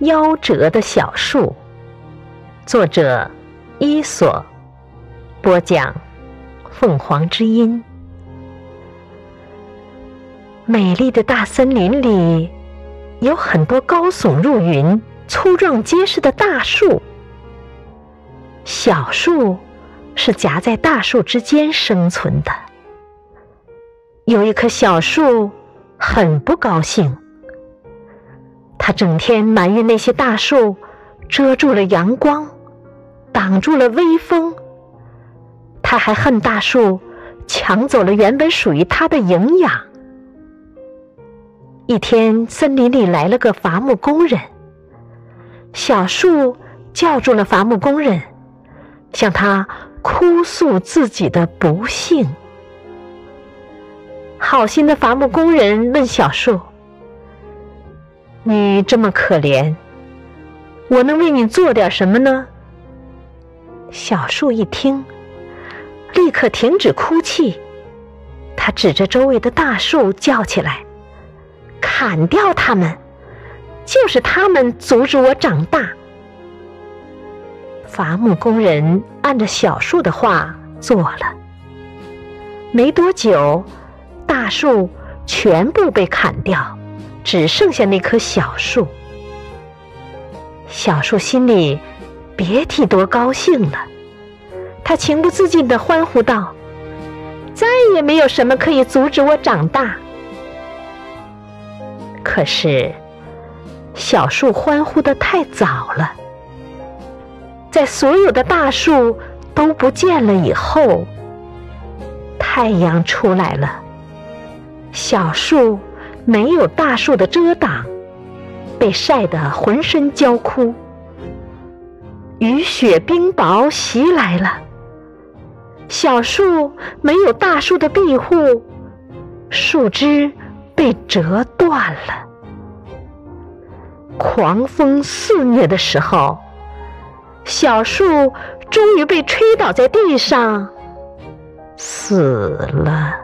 夭折的小树，作者伊索，播讲凤凰之音。美丽的大森林里有很多高耸入云、粗壮结实的大树，小树是夹在大树之间生存的。有一棵小树很不高兴。他整天埋怨那些大树遮住了阳光，挡住了微风。他还恨大树抢走了原本属于他的营养。一天，森林里来了个伐木工人，小树叫住了伐木工人，向他哭诉自己的不幸。好心的伐木工人问小树。你这么可怜，我能为你做点什么呢？小树一听，立刻停止哭泣，他指着周围的大树叫起来：“砍掉它们！就是他们阻止我长大。”伐木工人按着小树的话做了，没多久，大树全部被砍掉。只剩下那棵小树，小树心里别提多高兴了。他情不自禁地欢呼道：“再也没有什么可以阻止我长大。”可是，小树欢呼的太早了，在所有的大树都不见了以后，太阳出来了，小树。没有大树的遮挡，被晒得浑身焦枯。雨雪冰雹袭来了，小树没有大树的庇护，树枝被折断了。狂风肆虐的时候，小树终于被吹倒在地上，死了。